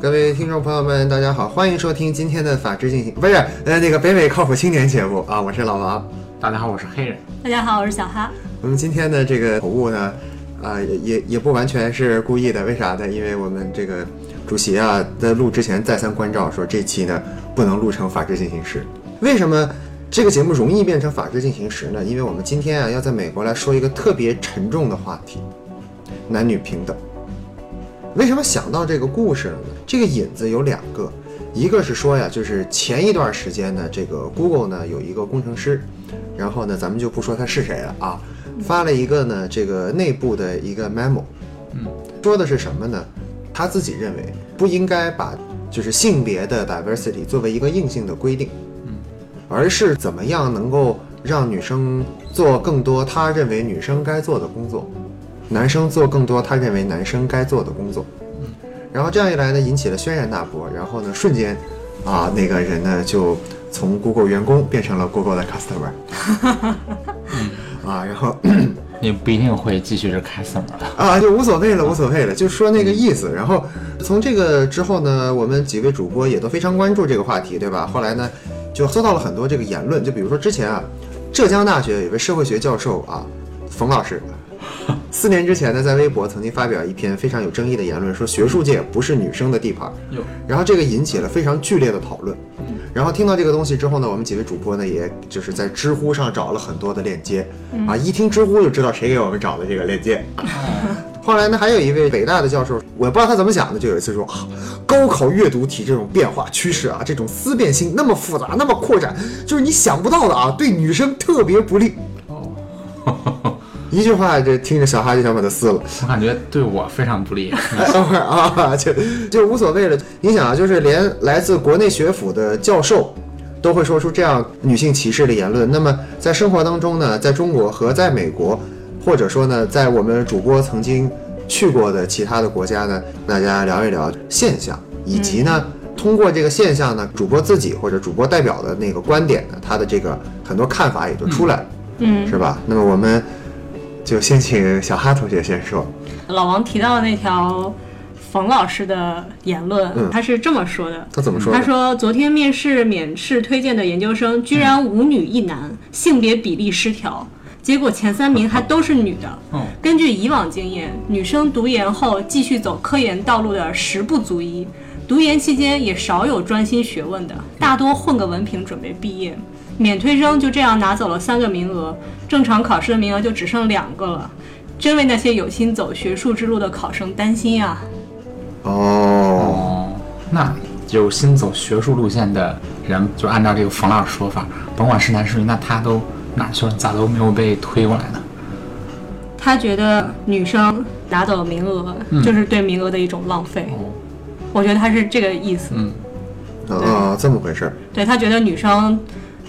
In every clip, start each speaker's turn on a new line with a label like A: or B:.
A: 各位听众朋友们，大家好，欢迎收听今天的《法治进行》，不是呃那个北美靠谱青年节目啊，我是老王。
B: 大家好，我是黑人。
C: 大家好，我是小哈。
A: 我们今天的这个口误呢，啊、也也也不完全是故意的，为啥呢？因为我们这个主席啊，在录之前再三关照说，这期呢不能录成《法治进行时》。为什么这个节目容易变成《法治进行时》呢？因为我们今天啊要在美国来说一个特别沉重的话题——男女平等。为什么想到这个故事了呢？这个引子有两个，一个是说呀，就是前一段时间呢，这个 Google 呢有一个工程师，然后呢，咱们就不说他是谁了啊，发了一个呢这个内部的一个 memo，
B: 嗯，
A: 说的是什么呢？他自己认为不应该把就是性别的 diversity 作为一个硬性的规定，
B: 嗯，
A: 而是怎么样能够让女生做更多他认为女生该做的工作，男生做更多他认为男生该做的工作。然后这样一来呢，引起了轩然大波。然后呢，瞬间，啊，那个人呢就从 Google 员工变成了 Google 的 customer。啊，然后
B: 也不一定会继续是 customer 的。
A: 啊，就无所谓了，无所谓了，就说那个意思。然后从这个之后呢，我们几位主播也都非常关注这个话题，对吧？后来呢，就搜到了很多这个言论，就比如说之前啊，浙江大学有位社会学教授啊，冯老师，四年之前呢，在微博曾经发表一篇非常有争议的言论，说学术界不是女生的地盘。
B: 哟，
A: 然后这个引起了非常剧烈的讨论。然后听到这个东西之后呢，我们几位主播呢，也就是在知乎上找了很多的链接，啊，一听知乎就知道谁给我们找的这个链接。后来呢，还有一位北大的教授，我也不知道他怎么想的，就有一次说啊，高考阅读题这种变化趋势啊，这种思辨性那么复杂，那么扩展，就是你想不到的啊，对女生特别不利。
B: 哦，
A: 一句话，这听着小哈就想把它撕了。
B: 我感觉对我非常不利。
A: 等会儿啊，就就无所谓了。你想啊，就是连来自国内学府的教授都会说出这样女性歧视的言论。那么在生活当中呢，在中国和在美国，或者说呢，在我们主播曾经去过的其他的国家呢，大家聊一聊现象，以及呢，通过这个现象呢，主播自己或者主播代表的那个观点呢，他的这个很多看法也就出来了，
C: 嗯，
A: 是吧？那么我们就先请小哈同学先说。
C: 老王提到的那条冯老师的言论，
A: 嗯
C: 他是这么说的。
A: 他怎么说？
C: 他说：“昨天面试免试推荐的研究生居然五女一男，性别比例失调，结果前三名还都是女的。
B: 哦，
C: 根据以往经验，女生读研后继续走科研道路的十不足一，读研期间也少有专心学问的，大多混个文凭准备毕业。免推生就这样拿走了三个名额，正常考试的名额就只剩两个了，真为那些有心走学术之路的考生担心啊！
A: 哦，
B: 哦，那有心走学术路线的人，就按照这个冯老师说法，甭管是男是女，那他都哪儿去了？咋都没有被推过来呢？
C: 他觉得女生拿走了名额就是对名额的一种浪费，
B: 哦，
C: 我觉得他是这个意思。
B: 嗯，
A: 啊，这么回事儿。
C: 对他觉得女生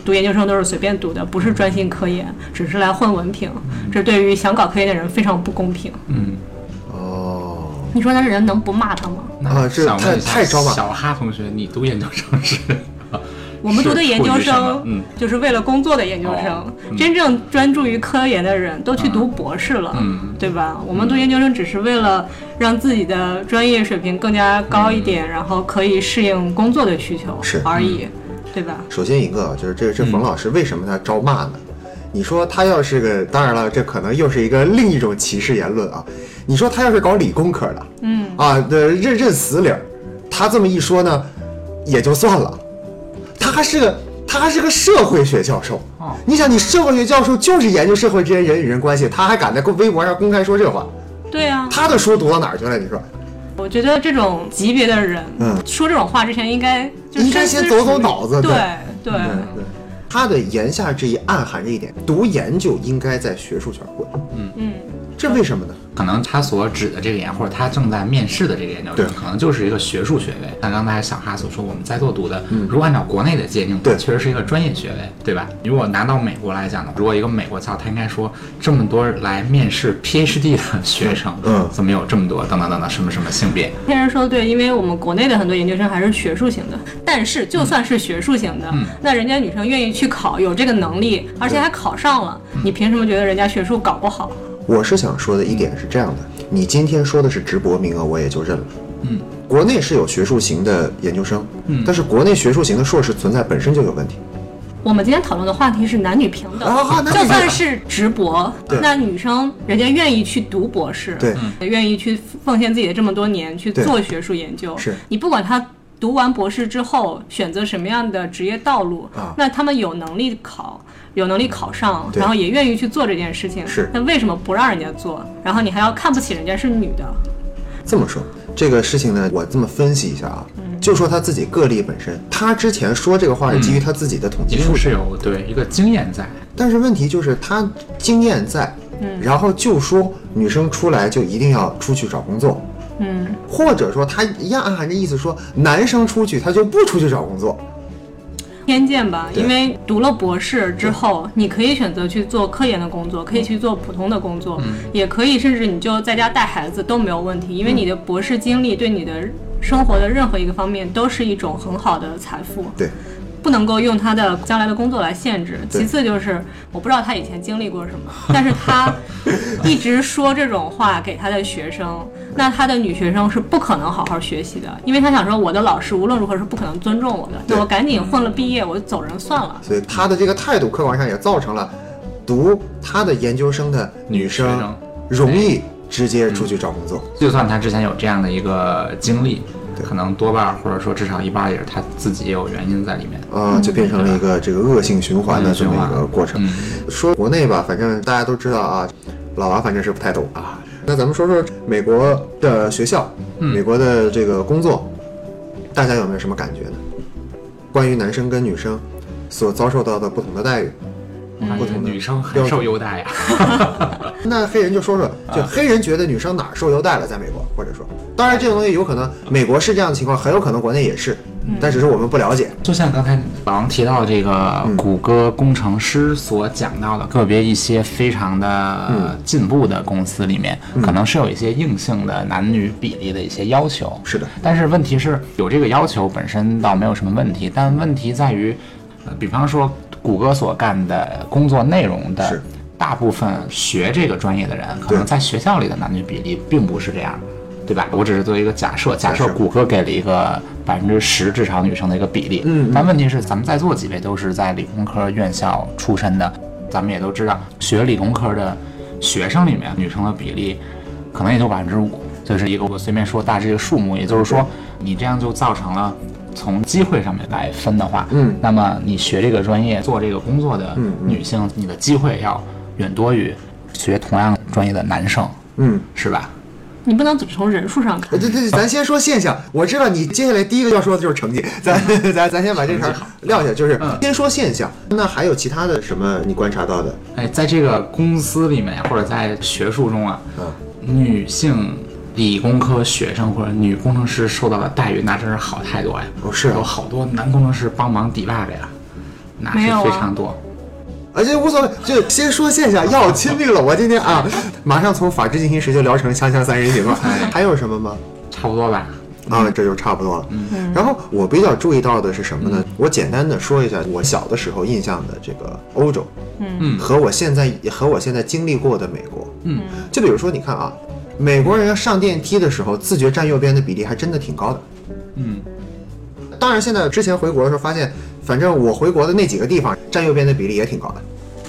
C: 读研究生都是随便读的，不是专心科研，只是来混文凭，这对于想搞科研的人非常不公平。
B: 嗯，
A: 哦，
C: 你说那人能不骂他吗？
B: 那
A: 啊这太太招骂。
B: 小哈同学，你读研究生是？
C: 我们读的研究生，
B: 嗯，
C: 就是为了工作的研究生
B: 哦，嗯。
C: 真正专注于科研的人都去读博士了，
B: 嗯。
C: 对吧？我们读研究生只是为了让自己的专业水平更加高一点，然后可以适应工作的需求
A: 是。
C: 而已，对吧？
A: 首先一个就是这这冯老师为什么他招骂呢？你说他要是个，当然了，这可能又是一个另一种歧视言论啊。你说他要是搞理工科的
C: 嗯，
A: 啊，的认认死理儿，他这么一说呢，也就算了。他还是个他还是个社会学教授。
B: 哦
A: 你想，你社会学教授就是研究社会之间人与人关系，他还敢在公微博上公开说这话，
C: 对啊。
A: 他的书读到哪儿去了？你说？
C: 我觉得这种级别的人，
A: 嗯。
C: 说这种话之前应该就
A: 应该先走走脑子
C: 对。
A: 对
C: 对。
A: 对对，他的言下之意暗含着一点：读研就应该在学术圈混。
C: 嗯嗯，
A: 这为什么呢？
B: 可能他所指的这个研，或者他正在面试的这个研究生，可能就是一个学术学位。像刚才小哈所说，我们在座读的，如果按照国内的界定，
A: 嗯对
B: 确实是一个专业学位，对吧？如果拿到美国来讲的话，如果一个美国教，他应该说这么多来面试 PhD 的学生，
A: 嗯
B: 怎么有这么多等等等等什么什么性别？
C: 天人说对，因为我们国内的很多研究生还是学术型的，但是就算是学术型的，
B: 嗯
C: 那人家女生愿意去考，有这个能力，而且还考上了，你凭什么觉得人家学术搞不好？
A: 我是想说的一点是这样的：你今天说的是直博名额，我也就认了。
B: 嗯，
A: 国内是有学术型的研究生，
B: 嗯。
A: 但是国内学术型的硕士存在本身就有问题。
C: 我们今天讨论的话题是男女平等，
A: 啊男女平等
C: 就算是直博，那女生人家愿意去读博士，
A: 对，
C: 愿意去奉献自己的这么多年去做学术研究，
A: 是。
C: 你不管他读完博士之后选择什么样的职业道路，
A: 啊
C: 那他们有能力考。有能力考上，
A: 对
C: 然后也愿意去做这件事情，
A: 是
C: 那为什么不让人家做？然后你还要看不起人家是女的？
A: 这么说，这个事情呢，我这么分析一下啊，就说他自己个例本身，他之前说这个话是基于他自己的统计数据，
B: 一定是有对一个经验在。
A: 但是问题就是他经验在，然后就说女生出来就一定要出去找工作，
C: 嗯，
A: 或者说他一样暗含着意思说男生出去他就不出去找工作，
C: 偏见吧，因为读了博士之后，你可以选择去做科研的工作，可以去做普通的工作，也可以甚至你就在家带孩子都没有问题，因为你的博士经历对你的生活的任何一个方面都是一种很好的财富。
A: 对，
C: 不能够用他的将来的工作来限制。其次就是，我不知道他以前经历过什么，但是他一直说这种话给他的学生，那他的女学生是不可能好好学习的，因为他想说我的老师无论如何是不可能尊重我的，那我赶紧混了毕业我就走人算了。
A: 所以他的这个态度客观上也造成了读他的研究生的女
B: 女
A: 生容易直接出去找工作。
B: 就算他之前有这样的一个经历，
A: 对
B: 可能多半儿或者说至少一半儿也是他自己也有原因在里面。
A: 啊，就变成了一个这个恶性循环的这么一个过程。
B: 嗯
A: 说国内吧，反正大家都知道啊，老王反正是不太懂啊。那咱们说说美国的学校，
B: 嗯
A: 美国的这个工作，大家有没有什么感觉呢？关于男生跟女生所遭受到的不同的待遇，
B: 不同的女生很受优待呀。
A: 那黑人就说说，就黑人觉得女生哪儿受优待了，在美国，或者说，当然这种东西有可能美国是这样的情况，很有可能国内也是，但只是我们不了解。
B: 就像刚才老王提到这个谷歌工程师所讲到的，个别一些非常的进步的公司里面，可能是有一些硬性的男女比例的一些要求。
A: 是的，
B: 但是问题是有这个要求本身倒没有什么问题，但问题在于，呃，比方说谷歌所干的工作内容的大部分学这个专业的人，可能在学校里的男女比例并不是这样。对吧？我只是做一个假设，假设谷歌给了一个百分之十至少女生的一个比例，
A: 嗯。嗯
B: 但问题是咱们在座几位都是在理工科院校出身的，咱们也都知道，学理工科的学生里面女生的比例可能也就百分之五，这是一个我随便说大致一个数目，也就是说，你这样就造成了从机会上面来分的话，
A: 嗯
B: 那么你学这个专业做这个工作的
A: 嗯嗯。
B: 女性，你的机会要远多于学同样专业的男生，
A: 嗯，
B: 是吧？
C: 你不能只从人数上看
A: 对，对对，咱先说现象。我知道你接下来第一个要说的就是成绩，咱 咱咱先把这茬撂下，就是先说现象。那还有其他的什么你观察到的？
B: 哎，在这个公司里面或者在学术中啊，
A: 嗯
B: 女性理工科学生或者女工程师受到的待遇那真是好太多呀！
A: 哦是啊
B: 有好多男工程师帮忙抵 bug 呀，那是非常多。
A: 而且无所谓，就先说现象，要亲密了。我今天啊，马上从法制进行时就聊成锵锵三人行了。还有什么吗？
B: 差不多吧。
A: 啊，这就差不多了。嗯然后我比较注意到的是什么呢？我简单的说一下我小的时候印象的这个欧洲，
B: 嗯
A: 和我现在和我现在经历过的美国，
B: 嗯，
A: 就比如说你看啊，美国人要上电梯的时候，自觉站右边的比例还真的挺高的。
B: 嗯，
A: 当然，现在之前回国的时候发现，反正我回国的那几个地方站右边的比例也挺高的。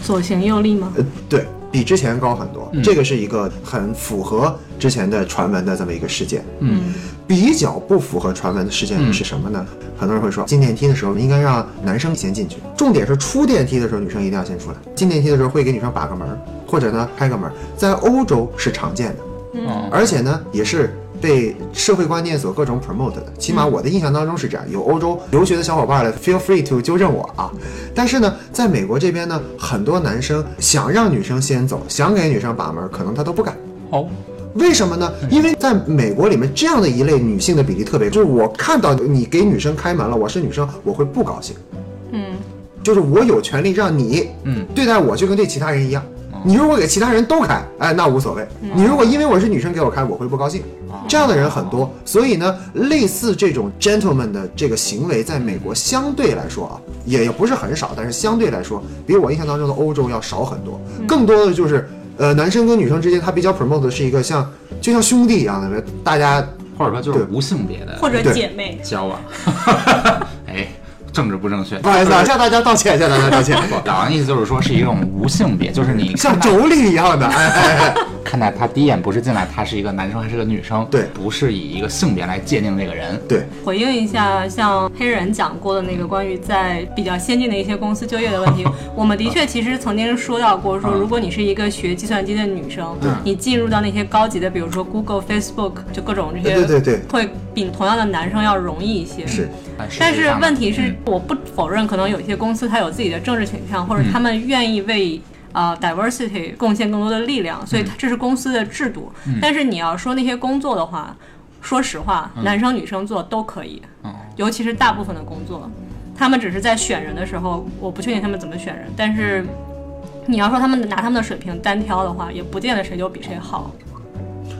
C: 左行右立吗？
A: 呃，对比之前高很多，
B: 嗯
A: 这个是一个很符合之前的传闻的这么一个事件。
B: 嗯，
A: 比较不符合传闻的事件
B: 嗯
A: 是什么呢？很多人会说，进电梯的时候应该让男生先进去，重点是出电梯的时候女生一定要先出来。进电梯的时候会给女生把个门儿，或者呢开个门儿，在欧洲是常见的，
B: 嗯
A: 而且呢也是被社会观念所各种 promote 的。起码我的印象当中是这样。有欧洲留学的小伙伴来，feel free to 纠正我啊。但是呢，在美国这边呢，很多男生想让女生先走，想给女生把门儿，可能他都不敢。
B: 哦，
A: 为什么呢？因为在美国里面，这样的一类女性的比例特别，就是我看到你给女生开门了，我是女生，我会不高兴，
C: 嗯，
A: 就是我有权利让你
B: 嗯
A: 对待我就跟对其他人一样。你如果给其他人都开，哎，那无所谓。你如果因为我是女生给我开，我会不高兴。这样的人很多，所以呢，类似这种 gentleman 的这个行为，在美国相对来说啊，也也不是很少，但是相对来说，比我印象当中的欧洲要少很多。更多的就是，呃，男生跟女生之间，他比较 promote 的是一个像就像兄弟一样的，大家
B: 或者说就是
A: 对
B: 无性别的
C: 或者姐妹。
B: 交往。哎，政治不正确，
A: 不好意思啊，向大家道歉，向大家道歉，
B: 不老王意思就是说是一种无性别，就是你
A: 像妯娌一样的，哎哎哎，
B: 看待他第一眼不是进来他是一个男生还是个女生，
A: 对。
B: 不是以一个性别来界定这个人。
A: 对，
C: 回应一下，像黑人讲过的那个关于在比较先进的一些公司就业的问题，我们的确其实曾经说到过，说
B: 嗯。
C: 如果你是一个学计算机的女生，你进入到那些高级的，比如说 Google、Facebook，就各种这些，
A: 对对对。
C: 会比同样的男生要容易一些。
A: 是，
C: 但是问题是
B: 嗯，
C: 我不否认，可能有一些公司它有自己的政治倾向，或者他们愿意为呃 diversity 贡献更多的力量，所以它这是公司的制度。但是你要说那些工作的话，说实话，男生女生做都可以，尤其是大部分的工作，他们只是在选人的时候，我不确定他们怎么选人，但是你要说他们拿他们的水平单挑的话，也不见得谁就比谁好。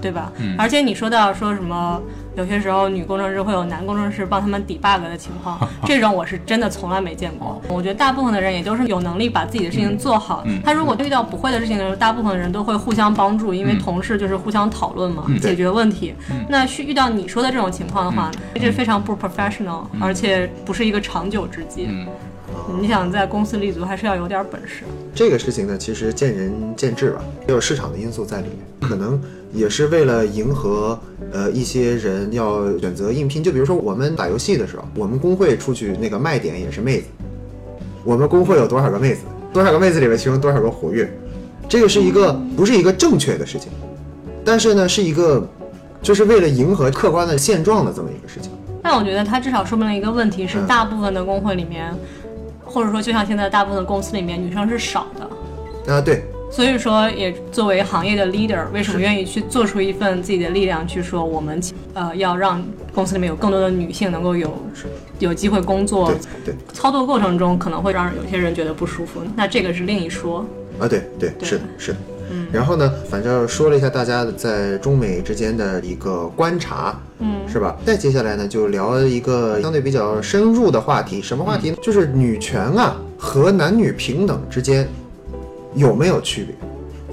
C: 对吧？而且你说到说什么，有些时候女工程师会有男工程师帮他们 debug 的情况，这种我是真的从来没见过。我觉得大部分的人也都是有能力把自己的事情做好。他如果遇到不会的事情的时候，大部分的人都会互相帮助，因为同事就是互相讨论嘛，解决问题。那是遇到你说的这种情况的话，这是非常不 professional，而且不是一个长久之计。
B: 嗯
C: 你想在公司立足，还是要有点本事。
A: 这个事情呢，其实见仁见智吧，也有市场的因素在里面，可能也是为了迎合呃一些人要选择应聘。就比如说我们打游戏的时候，我们工会出去那个卖点也是妹子，我们工会有多少个妹子，多少个妹子里面其中多少个活跃，这个是一个不是一个正确的事情，但是呢是一个就是为了迎合客观的现状的这么一个事情。
C: 但我觉得它至少说明了一个问题，是
A: 嗯
C: 大部分的工会里面，或者说就像现在大部分的公司里面，女生是少的。
A: 啊，对，
C: 所以说，也作为行业的 leader，为什么愿意去做出一份自己的力量，去说我们呃要让公司里面有更多的女性能够有有机会工作
A: 对，对，
C: 操作过程中可能会让有些人觉得不舒服，那这个是另一说。
A: 啊，对对，
C: 对。
A: 是的，是的。然后呢，反正说了一下大家在中美之间的一个观察，
C: 嗯，
A: 是吧？再接下来呢，就聊一个相对比较深入的话题，什么话题呢？就是女权啊和男女平等之间有没有区别，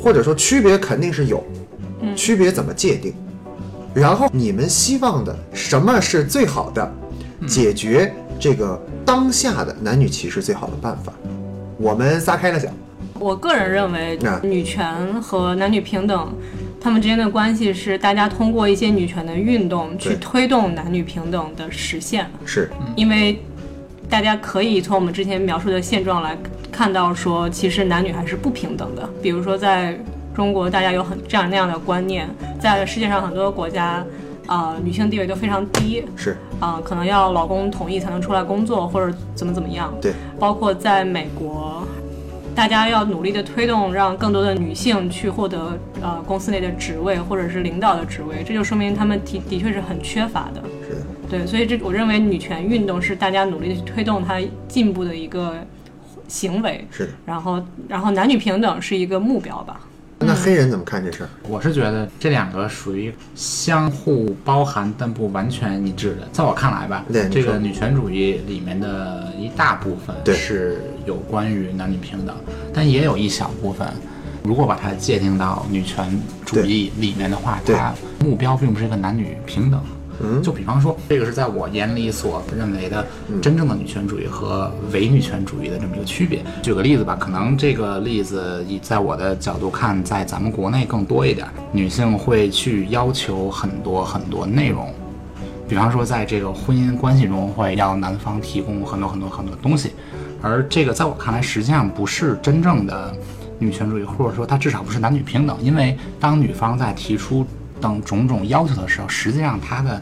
A: 或者说区别肯定是有，区别怎么界定？然后你们希望的什么是最好的解决这个当下的男女歧视最好的办法？我们撒开了讲。
C: 我个人认为
A: 啊，
C: 女权和男女平等，他们之间的关系是大家通过一些女权的运动去推动男女平等的实现，
A: 是，
C: 因为大家可以从我们之前描述的现状来看到，说其实男女还是不平等的。比如说在中国，大家有很这样那样的观念，在世界上很多国家，啊、女性地位都非常低，
A: 是，
C: 啊、可能要老公同意才能出来工作，或者怎么怎么样。
A: 对，
C: 包括在美国，大家要努力的推动，让更多的女性去获得呃公司内的职位或者是领导的职位，这就说明他们的的确是很缺乏的。
A: 是，
C: 对，所以这我认为女权运动是大家努力的去推动它进步的一个行为。
A: 是。
C: 然后，然后男女平等是一个目标吧。
A: 那黑人怎么看这事儿？
B: 我是觉得这两个属于相互包含但不完全一致的。在我看来吧，
A: 对
B: 这个女权主义里面的一大部分是有关于男女平等，但也有一小部分，如果把它界定到女权主义里面的话，它目标并不是一个男女平等。
A: 嗯。
B: 就比方说，这个是在我眼里所认为的真正的女权主义和伪女权主义的这么一个区别。举个例子吧，可能这个例子以在我的角度看，在咱们国内更多一点，女性会去要求很多很多内容，比方说在这个婚姻关系中会要男方提供很多很多很多东西，而这个在我看来实际上不是真正的女权主义，或者说它至少不是男女平等，因为当女方在提出等种种要求的时候，实际上他的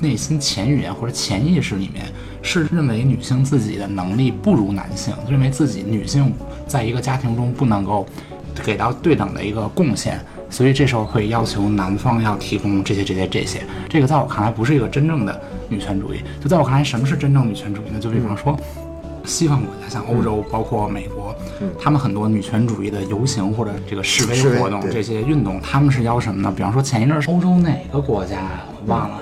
B: 内心潜语言或者潜意识里面是认为女性自己的能力不如男性，认为自己女性在一个家庭中不能够给到对等的一个贡献，所以这时候会要求男方要提供这些这些这些。这个在我看来不是一个真正的女权主义。就在我看来，什么是真正女权主义呢？就比方说。西方国家像欧洲，包括美国，他们很多女权主义的游行或者这个示威活动，这些运动，他们是要什么呢？比方说前一阵儿欧洲哪个国家忘了，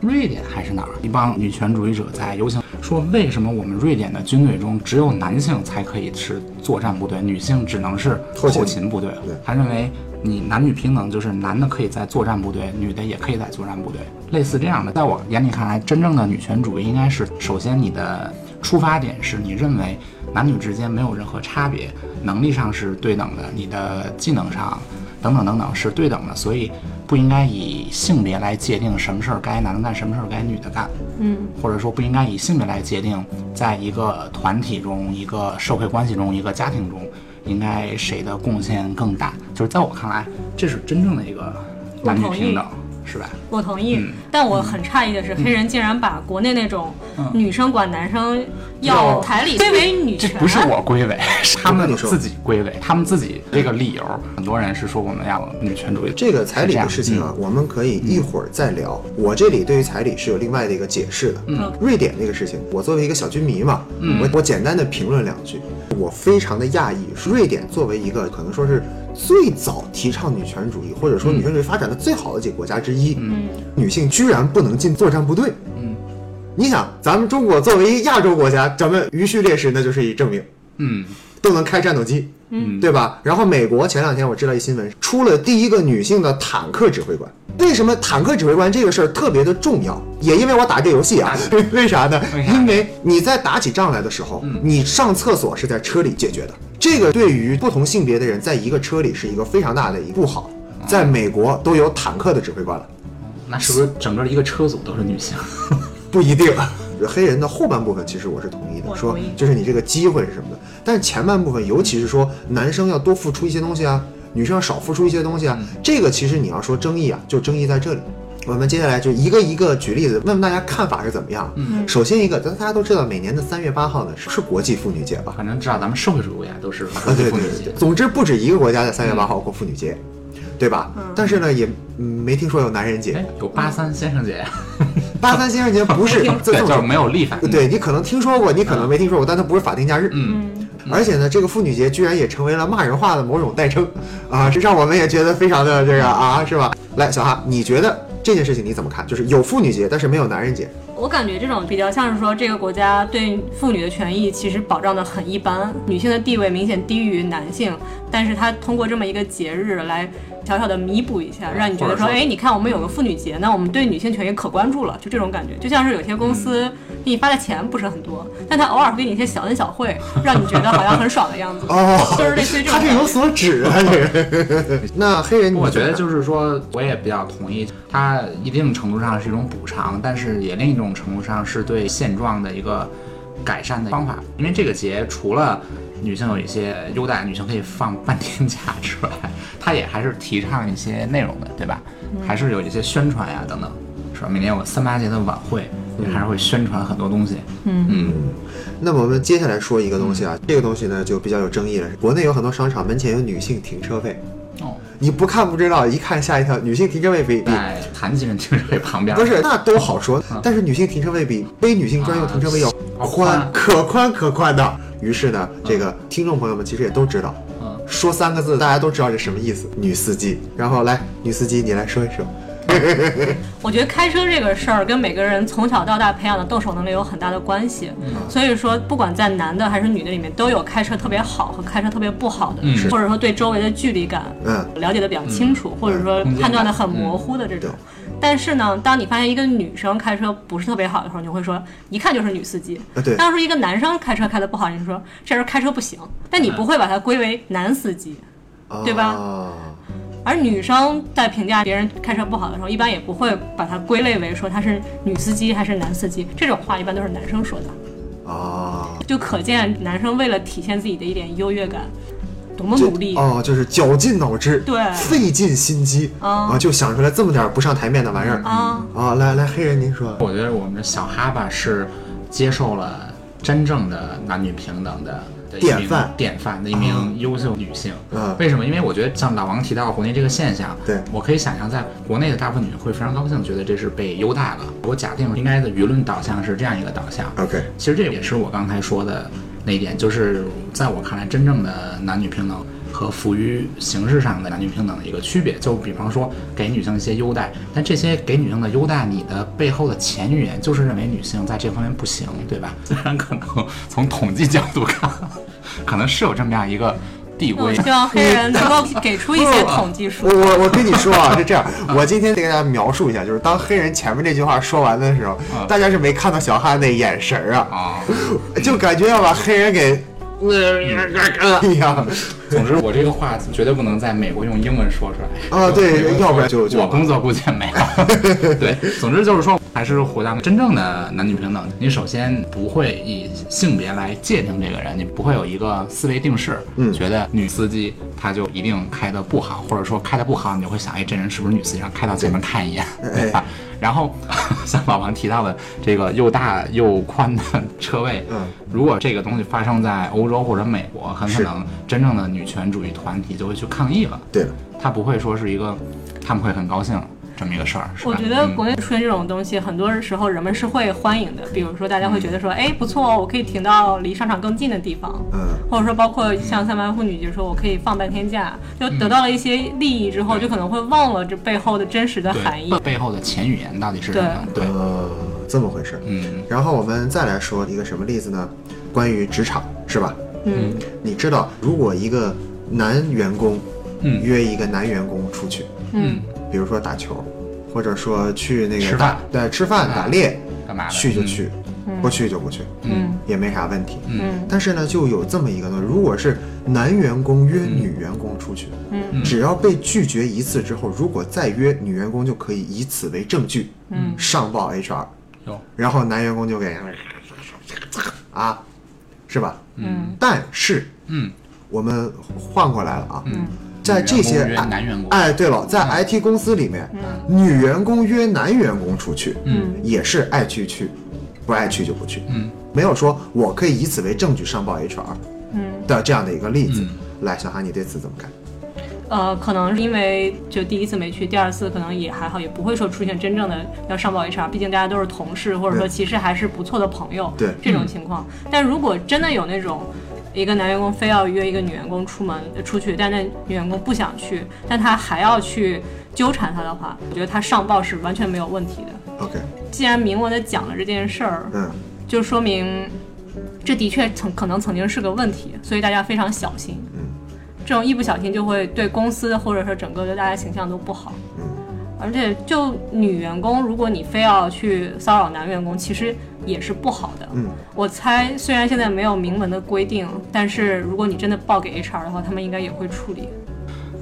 B: 瑞典还是哪儿，一帮女权主义者在游行，说为什么我们瑞典的军队中只有男性才可以是作战部队，女性只能是
A: 后勤
B: 部队
A: 对？
B: 他认为你男女平等就是男的可以在作战部队，女的也可以在作战部队，类似这样的。在我眼里看来，真正的女权主义应该是，首先你的出发点是你认为男女之间没有任何差别，能力上是对等的，你的技能上等等等等是对等的，所以不应该以性别来界定什么事儿该男的干，什么事儿该女的干。
C: 嗯，
B: 或者说不应该以性别来界定，在一个团体中、一个社会关系中、一个家庭中，应该谁的贡献更大？就是在我看来，这是真正的一个男女平等，是吧？
C: 我同意，
B: 嗯
C: 但我很诧异的是，黑人竟然把国内那种女生管男生要
B: 要
C: 彩礼归为女权，
B: 这不是我归为，是他们自己归为，他们自己这个理由。很多人是说我们要女权主义，
A: 这个彩礼的事情
B: 嗯
A: 啊，我们可以一会儿再聊。我这里对于彩礼是有另外的一个解释的。
B: 嗯
A: 瑞典那个事情，我作为一个小军迷嘛，我我简单的评论两句。我非常的讶异，瑞典作为一个可能说是最早提倡女权主义，或者说女权主义发展的最好的几个国家之一，
C: 嗯，
A: 女性居然不能进作战部队。
B: 嗯，
A: 你想，咱们中国作为亚洲国家，咱们余序列士那就是一证明，
B: 嗯
A: 都能开战斗机，
B: 嗯，
A: 对吧？然后美国前两天我知道一新闻，出了第一个女性的坦克指挥官。为什么坦克指挥官这个事儿特别的重要？也因为我打这游戏啊，为啥呢因为你在打起仗来的时候，你上厕所是在车里解决的。这个对于不同性别的人在一个车里是一个非常大的一个不好。在美国都有坦克的指挥官了，
B: 那是不是整个一个车组都是女性？
A: 不一定。黑人的后半部分其实我是同意的，说就是你这个机会是什么的，但是前半部分，尤其是说男生要多付出一些东西啊，女生要少付出一些东西啊，这个其实你要说争议啊，就争议在这里。我们接下来就一个一个举例子，问问大家看法是怎么样。
C: 嗯
A: 首先一个，咱大家都知道，每年的三月八号呢是是国际妇女节吧？
B: 反正知道咱们社会主义啊都是
A: 啊，对对
B: 妇女节
A: 对对，总之不止一个国家在三月八号过妇女节，对吧？但是呢，也嗯没听说有男人节
B: 哎。，有八三先生节呀，
A: 八三先生节不是
B: 就是没有立法。
A: 对你可能听说过，你可能没听说过，但它不是法定假日。
B: 嗯，
A: 而且呢，这个妇女节居然也成为了骂人话的某种代称，啊，这让我们也觉得非常的这个啊，是吧？来，小哈，你觉得这件事情你怎么看？就是有妇女节，但是没有男人节。
C: 我感觉这种比较像是说，这个国家对妇女的权益其实保障的很一般，女性的地位明显低于男性，但是他通过这么一个节日来小小的弥补一下，让你觉得说，哎，你看我们有个妇女节，那我们对女性权益可关注了，就这种感觉，就像是有些公司给你发的钱不是很多，但他偶尔会给你一些小恩小惠，让你觉得好像很爽的样子，
A: 哦，
C: 就是类似于这
A: 他这有。所指啊，这个。那黑人，
B: 我觉得就是说，我也比较同意，他一定程度上是一种补偿，但是也另一种程度上是对现状的一个改善的方法。因为这个节除了女性有一些优待，女性可以放半天假之外，它也还是提倡一些内容的，对吧？还是有一些宣传呀等等，是吧？每年有三八节的晚会，也还是会宣传很多东西。
C: 嗯
B: 嗯
A: 那么我们接下来说一个东西啊，这个东西呢就比较有争议了。国内有很多商场门前有女性停车位，
B: 哦，
A: 你不看不知道，一看吓一跳。女性停车位比
B: 残疾人停车位旁边，
A: 不是那都好说，但是女性停车位比非女性专用停车位要
B: 啊
A: 宽
B: 宽，
A: 可宽可宽的。于是呢，这个听众朋友们其实也都知道，
B: 嗯，
A: 说三个字大家都知道这什么意思，女司机。然后来，女司机你来说一说。
C: 我觉得开车这个事儿跟每个人从小到大培养的动手能力有很大的关系，所以说不管在男的还是女的里面，都有开车特别好和开车特别不好的，
B: 嗯。
C: 或者说对周围的距离感
A: 嗯，
C: 了解的比较清楚，或者说判断的很模糊的这种。但是呢，当你发现一个女生开车不是特别好的时候，你会说一看就是女司机。
A: 啊对，
C: 当时一个男生开车开的不好，你就说这人开车不行，但你不会把它归为男司机。对吧？
A: 啊
C: 而女生在评价别人开车不好的时候，一般也不会把它归类为说他是女司机还是男司机，这种话一般都是男生说的，
A: 啊，
C: 就可见男生为了体现自己的一点优越感，多么努力。
A: 哦，就是绞尽脑汁，
C: 对
A: 费尽心机
C: 啊
A: 啊，就想出来这么点儿不上台面的玩意儿
C: 啊，
A: 啊。来来，黑人您说，
B: 我觉得我们的小哈巴是接受了真正的男女平等的的
A: 典范
B: 典范的一名优秀女性。
A: 嗯
B: 为什么？因为我觉得像老王提到国内这个现象，
A: 对
B: 我可以想象，在国内的大部分女性会非常高兴，觉得这是被优待了。我假定应该的舆论导向是这样一个导向。
A: OK，
B: 其实这也是我刚才说的那一点，就是在我看来，真正的男女平等和浮于形式上的男女平等的一个区别。就比方说给女性一些优待，但这些给女性的优待，你的背后的前语言就是认为女性在这方面不行，对吧？虽然可能从统计角度看，可能是有这么样一个地位。
C: 希望黑人能够给出一些统计数
A: 我。我我跟你说啊，是这样，我今天得给大家描述一下，就是当黑人前面这句话说完的时候，
B: 嗯
A: 大家是没看到小汉那眼神儿啊，
B: 啊，
A: 就感觉要把黑人给一样
B: 总之我这个话绝对不能在美国用英文说出来
A: 啊，对，要不然就就
B: 我工作估计也没有。对，总之就是说，还是回到真正的男女平等。你首先不会以性别来界定这个人，你不会有一个思维定式，
A: 嗯
B: 觉得女司机她就一定开的不好，或者说开的不好，你就会想，哎，这人是不是女司机？然后开到前面看一眼，对吧？然后 像老王提到的这个又大又宽的车位，
A: 嗯，
B: 如果这个东西发生在欧洲或者美国，很可能真正的女权主义团体就会去抗议了。
A: 对了，
B: 他不会说是一个，他们会很高兴这么一个事儿。
C: 我觉得
B: 嗯
C: 国内出现这种东西，很多时候人们是会欢迎的。比如说，大家会觉得说，哎，不错哦，我可以停到离商场更近的地方，
A: 嗯，
C: 或者说包括像三八妇女，就是说我可以放半天假，就得到了一些利益之后，
B: 对
C: 就可能会忘了这背后的真实的含义
B: 对。背后的潜语言到底是什么？对，
A: 呃，这么回事儿。
B: 嗯
A: 然后我们再来说一个什么例子呢？关于职场，是吧？
C: 嗯
A: 你知道，如果一个男员工
B: 嗯
A: 约一个男员工出去，
C: 嗯
A: 比如说打球，或者说去那个
B: 吃饭。
A: 打对吃饭打猎，
B: 干嘛？
A: 去就去，不去就不去，
C: 嗯。
A: 也没啥问题。
C: 嗯。
A: 但是呢，就有这么一个呢，如果是男员工约女员工出去，
C: 嗯。
A: 只要被拒绝一次之后，如果再约女员工，就可以以此为证据，
C: 嗯。
A: 上报 HR，
B: 有。
A: 然后男员工就给啊，是吧？
C: 嗯。
A: 但是
B: 嗯。
A: 我们换过来了啊，
C: 嗯
A: 在这些
B: 女员男员工
A: 哎，对了，在 IT 公司里面，女员工约男员工出去，
C: 嗯
A: 也是爱去去，不爱去就不去，
B: 嗯
A: 没有说我可以以此为证据上报 HR
C: 嗯。
A: 的这样的一个例子。
B: 嗯
A: 来，小韩，你对此怎么看？
C: 呃，可能是因为就第一次没去，第二次可能也还好，也不会说出现真正的要上报 HR，毕竟大家都是同事，或者说其实还是不错的朋友，
A: 对
C: 这种情况。但如果真的有那种一个男员工非要约一个女员工出门呃出去，但那女员工不想去，但他还要去纠缠他的话，我觉得他上报是完全没有问题的。
A: OK，
C: 既然明文的讲了这件事儿，
A: 嗯，
C: 就说明这的确曾可能曾经是个问题，所以大家非常小心。
A: 嗯，
C: 这种一不小心就会对公司或者说整个对大家形象都不好。
A: 嗯，
C: 而且就女员工，如果你非要去骚扰男员工，其实也是不好的。
A: 嗯，
C: 我猜虽然现在没有明文的规定，但是如果你真的报给 HR 的话，他们应该也会处理。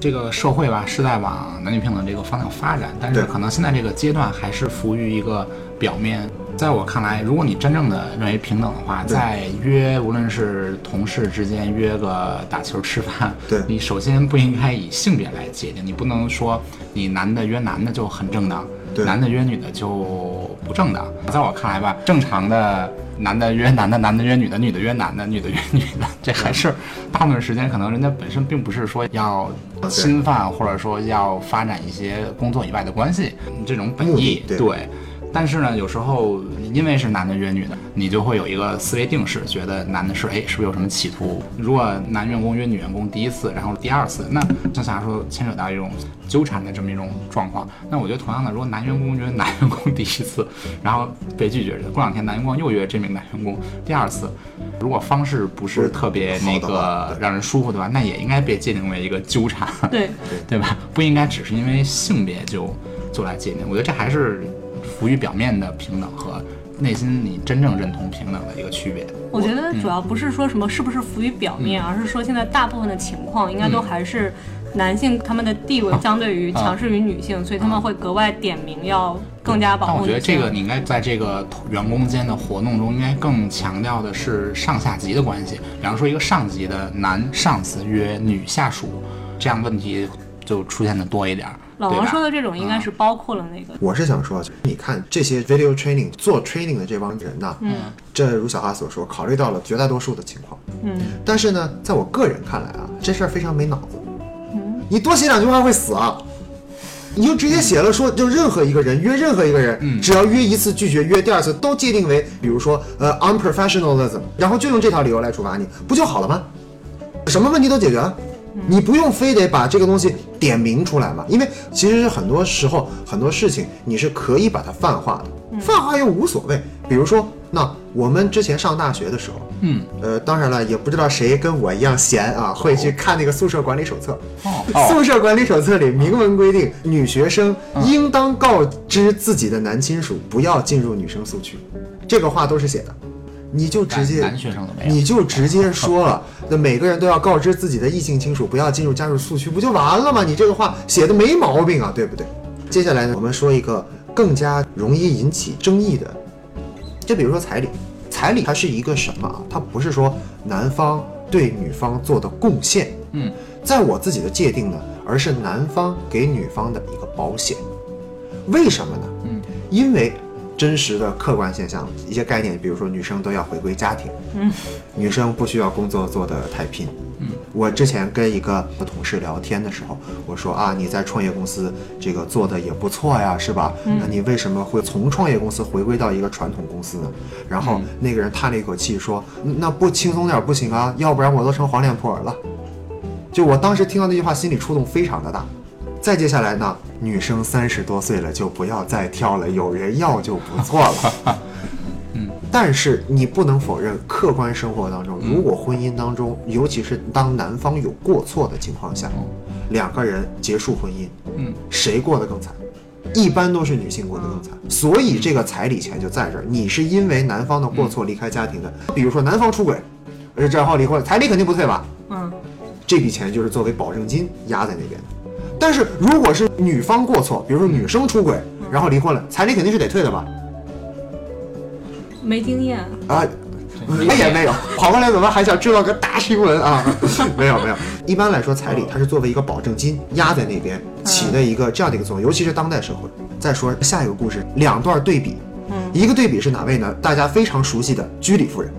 B: 这个社会吧是在往男女平等这个方向发展，但是可能现在这个阶段还是浮于一个表面。在我看来，如果你真正的认为平等的话，在约无论是同事之间约个打球吃饭，
A: 对。
B: 你首先不应该以性别来界定，你不能说你男的约男的就很正当，
A: 对
B: 男的约女的就不正当。在我看来吧，正常的男的约男的，男的约女的，女的约男的，女的约女的，这还是大部分时间可能人家本身并不是说要侵犯或者说要发展一些工作以外的关系，这种本
A: 目
B: 意
A: 的对
B: 但是呢，有时候因为是男的约女的，你就会有一个思维定式，觉得男的是哎是不是有什么企图？如果男员工约女员工第一次，然后第二次，那就像说牵扯到一种纠缠的这么一种状况。那我觉得同样的，如果男员工约男员工第一次，然后被拒绝，过两天男员工又约这名男员工第二次，如果方式不是特别那个让人舒服的话，那也应该被界定为一个纠缠。
C: 对，
B: 对吧？不应该只是因为性别就就来界定，我觉得这还是浮于表面的平等和内心你真正认同平等的一个区别。
C: 我觉得主要不是说什么是不是浮于表面，而是说现在大部分的情况应该都还是男性他们的地位相对于强势于女性，所以他们会格外点名要更加保
B: 但我觉。得这个你应该在这个员工间的活动中，应该更强调的是上下级的关系。比方说，一个上级的男上司约女下属，这样问题就出现的多一点儿。
C: 老王说的这种应该是包括了那个，
A: 我是想说，你看这些 video training 做 training 的这帮人呐，
C: 嗯
A: 这如小哈所说，考虑到了绝大多数的情况。
C: 嗯
A: 但是呢，在我个人看来啊，这事儿非常没脑子。
C: 嗯
A: 你多写两句话会死啊！你就直接写了说，就任何一个人约任何一个人，
B: 嗯
A: 只要约一次拒绝，约第二次都界定为，比如说呃 unprofessionalism，然后就用这条理由来处罚你，不就好了吗？什么问题都解决了。你不用非得把这个东西点明出来嘛，因为其实很多时候很多事情你是可以把它泛化的，泛化又无所谓。比如说那我们之前上大学的时候，
B: 嗯，
A: 呃，当然了，也不知道谁跟我一样闲啊，会去看那个宿舍管理手册。
B: 哦。哦，
A: 宿舍管理手册里明文规定，女学生应当告知自己的男亲属不要进入女生宿区，这个话都是写的。你就直接
B: 男男学生都没有
A: 你就直接说了，那每个人都要告知自己的异性亲属不要进入家属宿区，不就完了吗？你这个话写的没毛病啊，对不对？接下来呢，我们说一个更加容易引起争议的，就比如说彩礼，彩礼它是一个什么啊？它不是说男方对女方做的贡献，
B: 嗯，
A: 在我自己的界定呢，而是男方给女方的一个保险。为什么呢？
B: 嗯，
A: 因为真实的客观现象，一些概念，比如说女生都要回归家庭，
C: 嗯，
A: 女生不需要工作做得太拼。
B: 嗯，
A: 我之前跟一个同事聊天的时候，我说啊，你在创业公司这个做的也不错呀，是吧？那你为什么会从创业公司回归到一个传统公司呢？然后那个人叹了一口气说，嗯那不轻松点不行啊，要不然我都成黄脸婆了。就我当时听到那句话，心里触动非常的大。再接下来呢，女生三十多岁了就不要再挑了，有人要就不错了。
B: 嗯，
A: 但是你不能否认，客观生活当中，如果婚姻当中，尤其是当男方有过错的情况下，两个人结束婚姻，
B: 嗯，
A: 谁过得更惨？一般都是女性过得更惨，所以这个彩礼钱就在这儿。你是因为男方的过错离开家庭的，比如说男方出轨，而且然后离婚，彩礼肯定不退吧？
C: 嗯，
A: 这笔钱就是作为保证金压在那边的。但是如果是女方过错，比如说女生出轨，然后离婚了，彩礼肯定是得退的吧？
C: 没经验，
A: 啊，没也没有，跑过来怎么还想知道个大新闻啊？没有没有，一般来说彩礼它是作为一个保证金压在那边起的一个这样的一个作用，尤其是当代社会。再说下一个故事，两段对比，
C: 嗯
A: 一个对比是哪位呢？大家非常熟悉的居里夫人。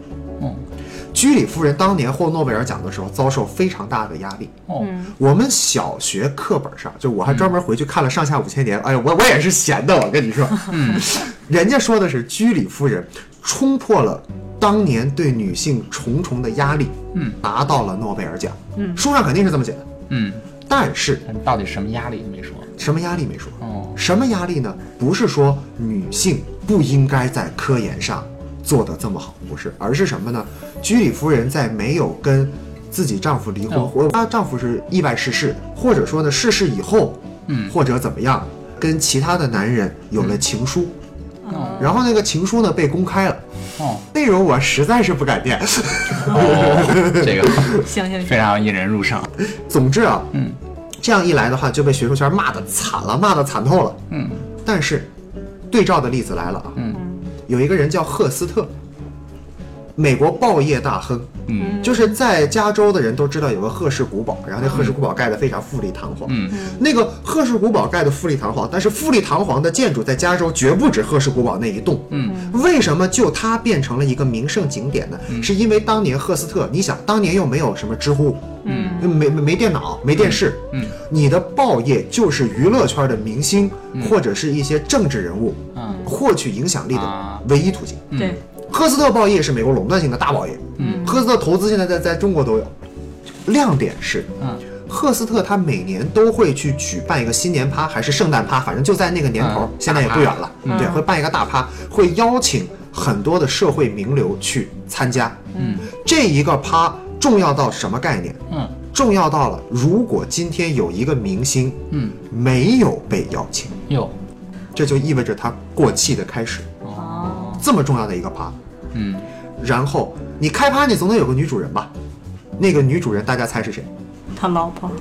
B: 哦
A: 居里夫人当年获诺贝尔奖的时候，遭受非常大的压力。
B: 哦，
C: 嗯
A: 我们小学课本上，就我还专门回去看了上下五千年。哎呀，我我也是闲的，我跟你说，
B: 嗯，
A: 人家说的是居里夫人冲破了当年对女性重重的压力，
B: 嗯，
A: 拿到了诺贝尔奖。
C: 嗯
A: 书上肯定是这么写的，
B: 嗯，
A: 但是
B: 但到底什么压力都没说。
A: 什么压力没说？
B: 哦，
A: 什么压力呢？不是说女性不应该在科研上做的这么好，不是，而是什么呢？居里夫人在没有跟自己丈夫离婚，
B: 哦。
A: 或她丈夫是意外逝世，或者说呢逝世以后，
B: 嗯。
A: 或者怎么样，跟其他的男人有了情书，
B: 哦。
A: 然后那个情书呢被公开了，
B: 哦。
A: 内容我实在是不敢念。
B: 哦，这个
C: 行行
B: 非常引人入胜。
A: 总之啊，
B: 嗯。
A: 这样一来的话，就被学术圈骂的惨了，骂的惨透了。
B: 嗯。
A: 但是，对照的例子来了啊，
B: 嗯
A: 有一个人叫赫斯特，美国报业大亨，
B: 嗯。
A: 就是在加州的人都知道有个赫氏古堡，然后那赫氏古堡盖得非常富丽堂皇。
B: 嗯。
A: 那个赫氏古堡盖得富丽堂皇，但是富丽堂皇的建筑在加州绝不止赫氏古堡那一栋。
B: 嗯。
A: 为什么就它变成了一个名胜景点呢？是因为当年赫斯特，你想当年又没有什么知乎，
C: 嗯。
A: 没没没电脑，没电视，
B: 嗯。
A: 你的报业就是娱乐圈的明星、或者是一些政治人物
B: 嗯。
A: 获取影响力的
B: 啊。
A: 唯一途径。
C: 对，
A: 赫斯特报业是美国垄断性的大报业，
B: 嗯
A: 赫斯特投资现在在在中国都有。亮点是，
B: 嗯
A: 赫斯特他每年都会去举办一个新年趴还是圣诞趴，反正就在那个年头，
B: 嗯
A: 现在也不远了，
C: 嗯
A: 对，会办一个大趴，会邀请很多的社会名流去参加。
B: 嗯
A: 这一个趴重要到什么概念？
B: 嗯
A: 重要到了，如果今天有一个明星
B: 嗯，
A: 没有被邀请，
B: 有
A: 这就意味着他过气的开始。
B: 哦
A: 这么重要的一个趴，
B: 嗯
A: 然后你开趴，你总得有个女主人吧？那个女主人大家猜是谁？
C: 他老婆，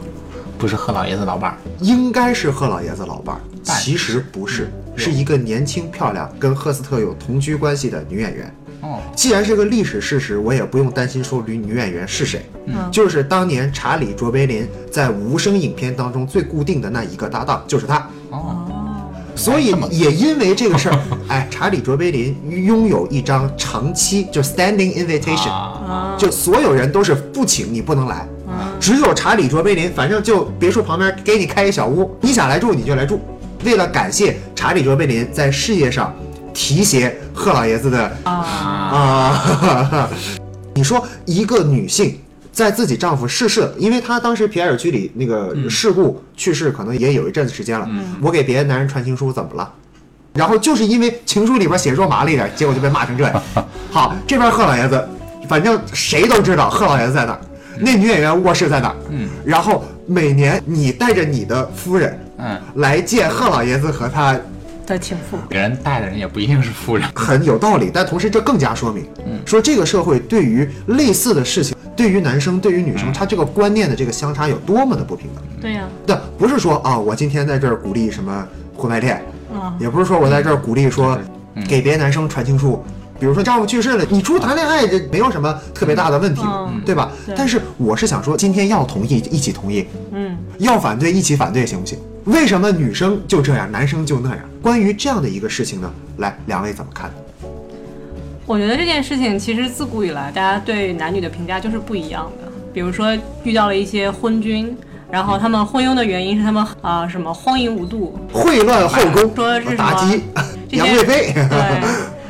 B: 不是贺老爷子老伴儿。
A: 应该是贺老爷子老伴儿，其实不是，是一个年轻漂亮、跟赫斯特有同居关系的女演员。
B: 哦
A: 既然是个历史事实，我也不用担心说女女演员是谁，
C: 嗯
A: 就是当年查理卓别林在无声影片当中最固定的那一个搭档，就是他。
B: 哦
C: 哦，
A: 所以也因为这个事儿，哎，查理卓别林拥有一张长期就 standing invitation，、
B: 啊。
A: 就所有人都是不请你不能来，
C: 嗯。
A: 只有查理卓别林，反正就别墅旁边给你开一小屋，你想来住你就来住。为了感谢查理卓别林在事业上提携贺老爷子的
C: 啊，
A: 啊，你说一个女性在自己丈夫逝世，因为她当时皮埃尔居里那个事故去世，可能也有一阵子时间了。我给别的男人传情书怎么了？然后就是因为情书里边写肉麻了一点，结果就被骂成这样。好，这边贺老爷子，反正谁都知道贺老爷子在哪儿，那女演员卧室在哪儿。
B: 嗯，
A: 然后每年你带着你的夫人
B: 嗯，
A: 来见贺老爷子和他
C: 的情妇。
B: 给人带的人也不一定是夫人。
A: 很有道理，但同时这更加说明，说这个社会对于类似的事情，对于男生、对于女生，他这个观念的这个相差有多么的不平等。
C: 对呀、
A: 但不是说啊，我今天在这儿鼓励什么婚外恋，
C: 啊，
A: 也不是说我在这儿鼓励说给别的男生传情书。比如说丈夫去世了，你出去谈恋爱这没有什么特别大的问题，
C: 嗯
A: 对吧？
C: 对
A: 但是我是想说，今天要同意一起同意，
C: 嗯，
A: 要反对一起反对，行不行？为什么女生就这样，男生就那样？关于这样的一个事情呢，来，两位怎么看？
C: 我觉得这件事情其实自古以来，大家对男女的评价就是不一样的。比如说遇到了一些昏君，然后他们昏庸的原因是他们啊、什么荒淫无度，
A: 秽乱后宫，
C: 说是什么
A: 打击杨贵妃，
C: 对，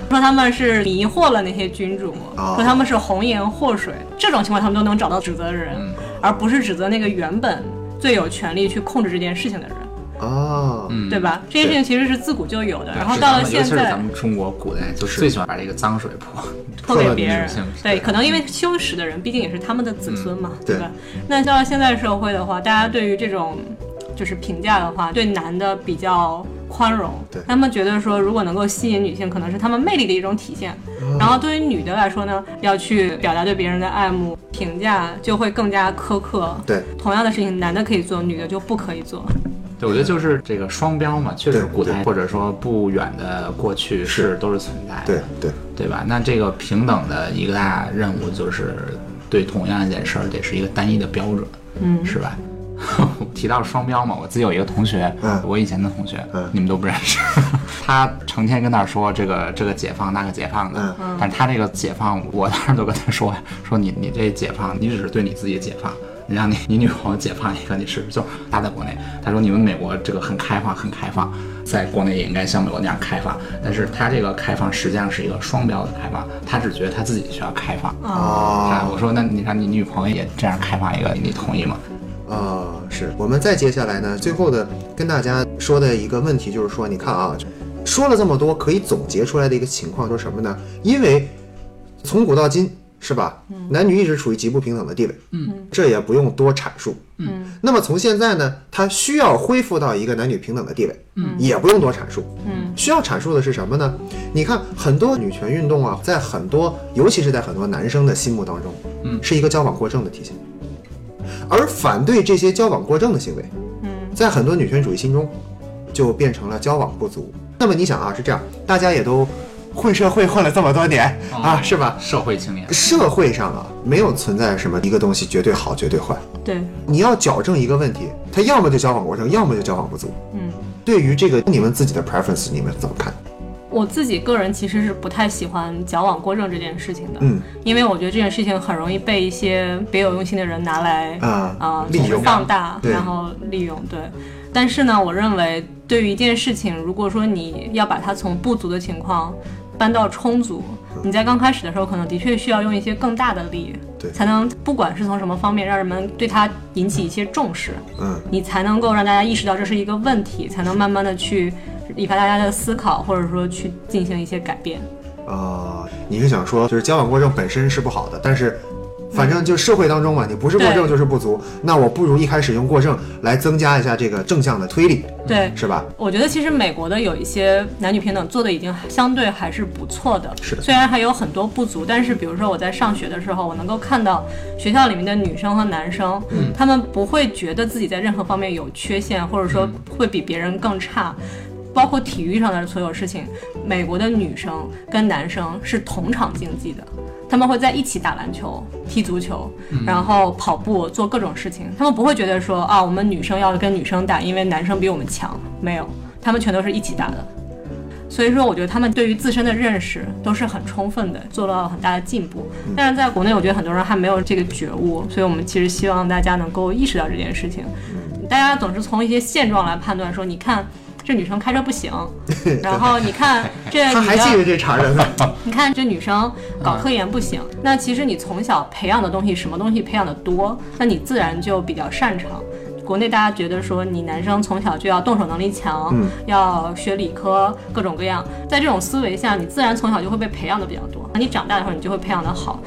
C: 说他们是迷惑了那些君主，
A: 哦
C: 说他们是红颜祸水，这种情况他们都能找到指责的人，而不是指责那个原本最有权利去控制这件事情的人，
A: 哦，
B: 嗯
C: 对吧？这件事情其实是自古就有的，然后到了现
B: 在尤其是咱们中国古代，就是最喜欢把这个脏水泼
C: 泼给别人，对，可能因为羞耻的人毕竟也是他们的子孙嘛，
A: 对
C: 吧？那到了现在社会的话，大家对于这种就是评价的话，对男的比较宽容，
A: 对
C: 他们觉得说如果能够吸引女性，可能是他们魅力的一种体现。然后对于女的来说呢，要去表达对别人的爱慕，评价就会更加苛刻。
A: 对，
C: 同样的事情，男的可以做，女的就不可以做。
B: 对，我觉得就是这个双标嘛，确实古代或者说不远的过去是。都是存在的，
A: 对对，
B: 对吧？那这个平等的一个大任务就是对同样一件事儿得是一个单一的标准，
C: 嗯，
B: 是吧？提到双标嘛，我自己有一个同学，
A: 嗯。
B: 我以前的同学，
A: 嗯。
B: 你们都不认识，他成天跟那儿说这个这个解放那个解放的，
A: 嗯。
B: 但是他这个解放，我当时都跟他说说你你这解放，你只是对你自己解放。你让你你女朋友解放一个，你是不是就他在国内？他说你们美国这个很开放，很开放，在国内也应该像美国那样开放。但是他这个开放实际上是一个双标的开放，他只觉得他自己需要开放。啊，
A: 哦，
B: 我说那你让你女朋友也这样开放一个，你同意吗？
A: 啊，是我们再接下来呢，最后的跟大家说的一个问题就是说，你看啊，说了这么多，可以总结出来的一个情况说什么呢？因为从古到今，是吧？男女一直处于极不平等的地位，嗯，这也不用多阐述，
C: 嗯。
A: 那么从现在呢，它需要恢复到一个男女平等的地位，嗯，也不用多阐述，
C: 嗯，
A: 需要阐述的是什么呢？你看很多女权运动啊，在很多，尤其是在很多男生的心目当中，
B: 嗯
A: 是一个交往过正的体现。而反对这些交往过正的行为，
C: 嗯，
A: 在很多女权主义心中，就变成了交往不足。那么你想啊，是这样，大家也都混社会混了这么多年啊，是吧？
B: 社会青年，
A: 社会上啊，没有存在什么一个东西绝对好、绝对坏。
C: 对，
A: 你要矫正一个问题，它要么就矫枉过正，要么就矫枉不足。
C: 嗯。
A: 对于这个你们自己的 preference，你们怎么看？
C: 我自己个人其实是不太喜欢矫枉过正这件事情的，
A: 嗯
C: 因为我觉得这件事情很容易被一些别有用心的人拿来
A: 啊
C: 啊、就是
A: 利用
C: 放大，然后利用。对，但是呢，我认为对于一件事情，如果说你要把它从不足的情况搬到充足，你在刚开始的时候，可能的确需要用一些更大的力，
A: 对
C: 才能不管是从什么方面让人们对它引起一些重视，
A: 嗯
C: 你才能够让大家意识到这是一个问题，才能慢慢的去引发大家的思考，或者说去进行一些改变。
A: 啊、你是想说，就是矫枉过正本身是不好的，但是。反正就社会当中嘛，你不是过
C: 剩
A: 就是不足，那我不如一开始用过剩来增加一下这个正向的推力，
C: 对，
A: 是吧？
C: 我觉得其实美国的有一些男女平等做的已经相对还是不错的，
A: 是的
C: 虽然还有很多不足，但是比如说我在上学的时候，我能够看到学校里面的女生和男生，他们不会觉得自己在任何方面有缺陷，或者说会比别人更差。包括体育上的所有事情，美国的女生跟男生是同场竞技的，他们会在一起打篮球、踢足球，然后跑步，做各种事情。他们不会觉得说啊，我们女生要跟女生打，因为男生比我们强。没有，他们全都是一起打的。所以说，我觉得他们对于自身的认识都是很充分的，做到了很大的进步。但是在国内，我觉得很多人还没有这个觉悟，所以我们其实希望大家能够意识到这件事情。大家总是从一些现状来判断，说你看这女生开车不行，然后你看这 女
A: 他还记得，这茬人呢。
C: 你看这女生搞科研不行。那其实你从小培养的东西，什么东西培养的多，那你自然就比较擅长。国内大家觉得说你男生从小就要动手能力强，要学理科，各种各样，在这种思维下，你自然从小就会被培养的比较多。那你长大的时候，你就会培养的好。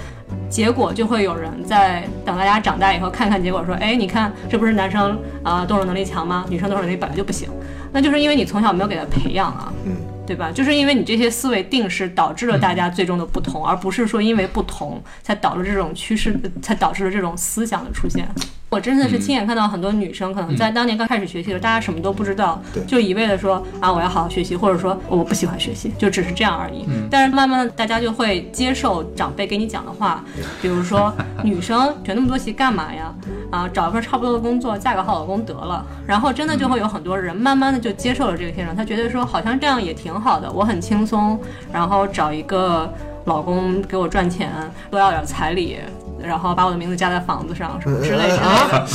C: 结果就会有人在等大家长大以后看看结果，说，哎，你看这不是男生啊动手能力强吗？女生动手能力本来就不行，那就是因为你从小没有给他培养啊，
A: 嗯，
C: 对吧？就是因为你这些思维定式导致了大家最终的不同，而不是说因为不同才导致这种趋势，才导致了这种思想的出现。我真的是亲眼看到很多女生，可能在当年刚开始学习的时候，大家什么都不知道，就一味的说啊我要好好学习，或者说我不喜欢学习，就只是这样而已。但是慢慢的大家就会接受长辈给你讲的话，比如说女生学那么多习干嘛呀？啊，找一份差不多的工作，嫁个好老公得了。然后真的就会有很多人慢慢的就接受了这个现状，他觉得说好像这样也挺好的，我很轻松，然后找一个老公给我赚钱，多要点彩礼。然后把我的名字加在房子上，什么之类的，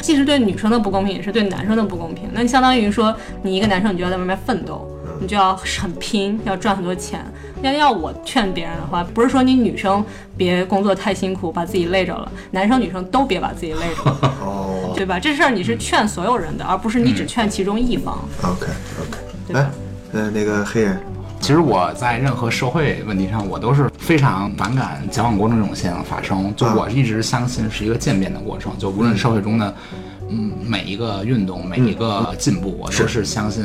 C: 既是对女生的不公平，也是对男生的不公平。那相当于说，你一个男生，你就要在外面奋斗，你就要很拼，要赚很多钱。要要我劝别人的话，不是说你女生别工作太辛苦，把自己累着了，男生女生都别把自己累着了，
A: 哦
C: 对吧？这事儿你是劝所有人的，而不是你只劝其中一方。
A: ，OK OK，来，呃，那个黑人，
B: 其实我在任何社会问题上，我都是非常反感矫枉过正这种现象发生。就我一直相信是一个渐变的过程，就无论社会中的嗯每一个运动、每一个进步，我都是相信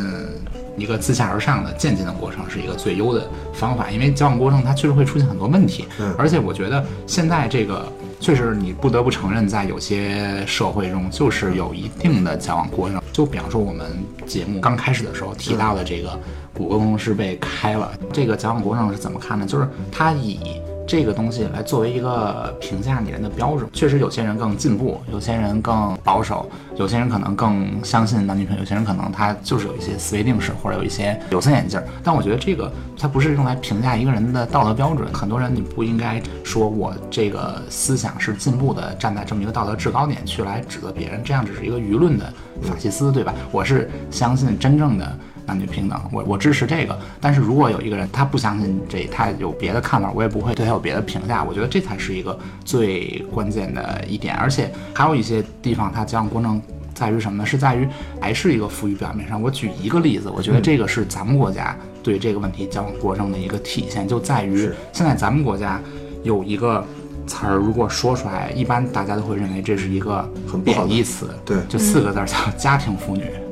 B: 一个自下而上的渐进的过程是一个最优的方法。因为矫枉过正它确实会出现很多问题，而且我觉得现在这个。确实，你不得不承认，在有些社会中，就是有一定的交往过程。就比方说，我们节目刚开始的时候提到的这个谷歌公司被开了，这个交往过程是怎么看呢？就是他以这个东西来作为一个评价你人的标准。确实，有些人更进步，有些人更保守，有些人可能更相信男女平，有些人可能他就是有一些思维定式或者有一些有色眼镜。但我觉得这个它不是用来评价一个人的道德标准。很多人你不应该说我这个思想是进步的，站在这么一个道德制高点去来指责别人，这样只是一个舆论的法西斯，对吧？我是相信真正的。男女平等，我我支持这个。但是如果有一个人他不相信这，他有别的看法，我也不会对他有别的评价。我觉得这才是一个最关键的一点。而且还有一些地方，它交往过正在于什么呢？是在于还是一个浮于表面上。我举一个例子，我觉得这个是咱们国家对这个问题交往过正的一个体现，就在于现在咱们国家有一个。词儿如果说出来，一般大家都会认为这是一个
A: 很
B: 贬义词，
A: 对
B: 就四个字儿叫家庭妇女。
C: 嗯，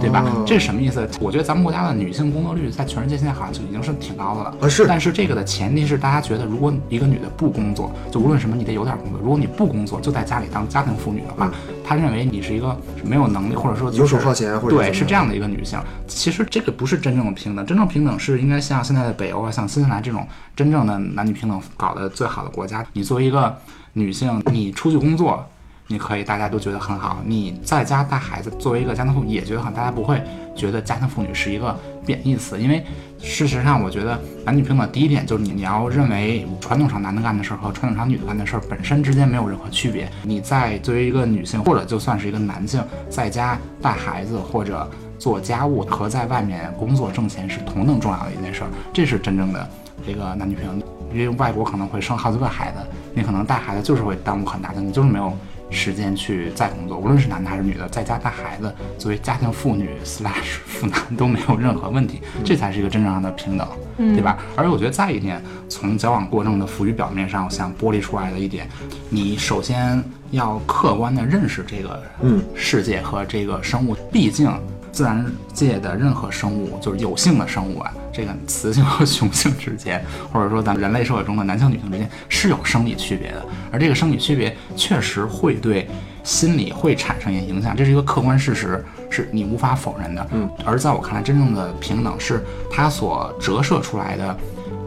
B: 对吧
A: 哦？
B: 这是什么意思？我觉得咱们国家的女性工作率在全世界现在好像就已经是挺高的了。
A: 啊是
B: 但是这个的前提是大家觉得，如果一个女的不工作，就无论什么，你得有点工作。如果你不工作，就在家里当家庭妇女的话，他认为你是一个没有能力，或者说、就是、
A: 游手好闲或者
B: 对，是这样的一个女性。其实这个不是真正的平等，真正平等是应该像现在的北欧啊，像新西兰这种真正的男女平等搞得最好的国家。你作为一个女性，你出去工作。你可以，大家都觉得很好。你在家带孩子，作为一个家庭妇女也觉得很，大家不会觉得家庭妇女是一个贬义词，因为事实上，我觉得男女平等第一点就是你你要认为传统上男的干的事儿和传统上女的干的事儿本身之间没有任何区别。你在作为一个女性，或者就算是一个男性，在家带孩子或者做家务和在外面工作挣钱是同等重要的一件事儿，这是真正的这个男女平等。因为外国可能会生好几个孩子，你可能带孩子就是会耽误很大的，你就是没有。时间去再工作，无论是男的还是女的，在家带孩子，作为家庭妇女 slash 妇男都没有任何问题，这才是一个真正上的平等，对吧？而且我觉得再一点，从交往过程的浮于表面上，我想剥离出来的一点，你首先要客观的认识这个
A: 嗯。
B: 世界和这个生物，毕竟自然界的任何生物就是有性的生物啊，这个雌性和雄性之间，或者说咱们人类社会中的男性女性之间是有生理区别的，而这个生理区别确实会对心理会产生一些影响，这是一个客观事实，是你无法否认的。嗯，而在我看来，真正的平等是它所折射出来的，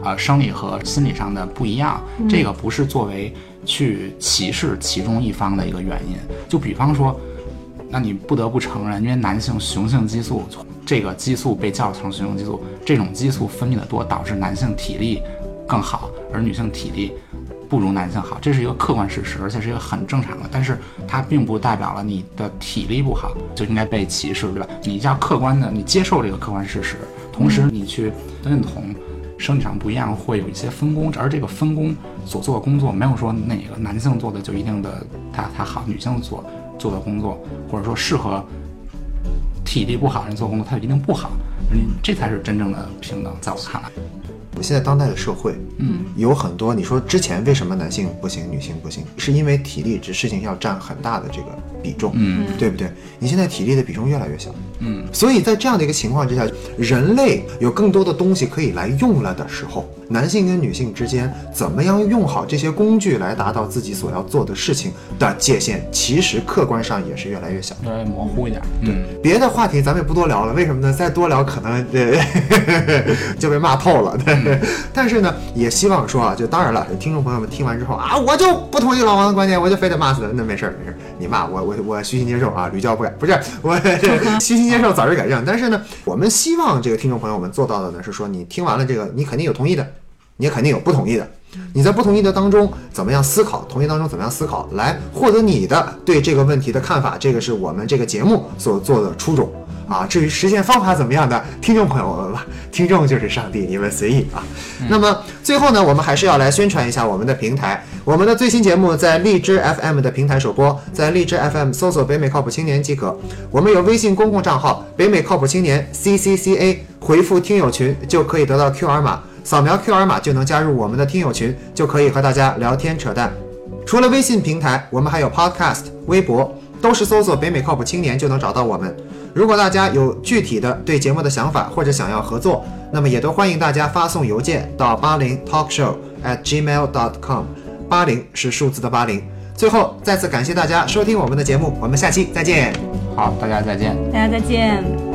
B: 呃，生理和心理上的不一样，这个不是作为去歧视其中一方的一个原因。就比方说。那你不得不承认，因为男性雄性激素这个激素被叫成雄性激素，这种激素分泌的多，导致男性体力更好，而女性体力不如男性好，这是一个客观事实，而且是一个很正常的。但是它并不代表了你的体力不好就应该被歧视，对吧？你要客观的，你接受这个客观事实，同时你去认同生理上不一样，会有一些分工，而这个分工所做的工作没有说哪个男性做的就一定的他他好，女性做。做的工作，或者说适合体力不好人做工作，他就一定不好。嗯，这才是真正的平等，在我看来。
A: 我现在当代的社会，嗯，有很多你说之前为什么男性不行，女性不行，是因为体力这事情要占很大的这个比重，
B: 嗯，
A: 对不对？你现在体力的比重越来越小，
B: 嗯，
A: 所以在这样的一个情况之下，人类有更多的东西可以来用了的时候，男性跟女性之间怎么样用好这些工具来达到自己所要做的事情的界限，其实客观上也是越来越小。
B: 越来越模糊一点。嗯，
A: 别的话题咱们也不多聊了，为什么呢？再多聊 可能呃就被骂透了。对，但是呢，也希望说啊，就当然了，听众朋友们听完之后啊，我就不同意老王的观点，我就非得骂死他，那没事儿没事儿，你骂我我我虚心接受啊，屡教不改，不是我 虚心接受，早日改正。但是呢，我们希望这个听众朋友们做到的呢，是说你听完了这个，你肯定有同意的，你也肯定有不同意的。你在不同意的当中怎么样思考，同意当中怎么样思考，来获得你的对这个问题的看法，这个是我们这个节目所做的初衷啊。至于实现方法怎么样的，听众朋友们吧，听众就是上帝，你们随意啊。那么最后呢，我们还是要来宣传一下我们的平台，我们的最新节目在荔枝 FM 的平台首播，在荔枝 FM 搜索“北美靠谱青年”即可。我们有微信公共账号“北美靠谱青年 ”CCCA，回复“听友群”就可以得到 QR 码。扫描 QR 码就能加入我们的听友群，就可以和大家聊天扯淡。除了微信平台，我们还有 Podcast、微博，都是搜索“北美靠谱青年”就能找到我们。如果大家有具体的对节目的想法或者想要合作，那么也都欢迎大家发送邮件到八零 talkshow at gmail dot com，八零是数字的八零。最后再次感谢大家收听我们的节目，我们下期再见。
B: 好，大家再见。
C: 大家再见。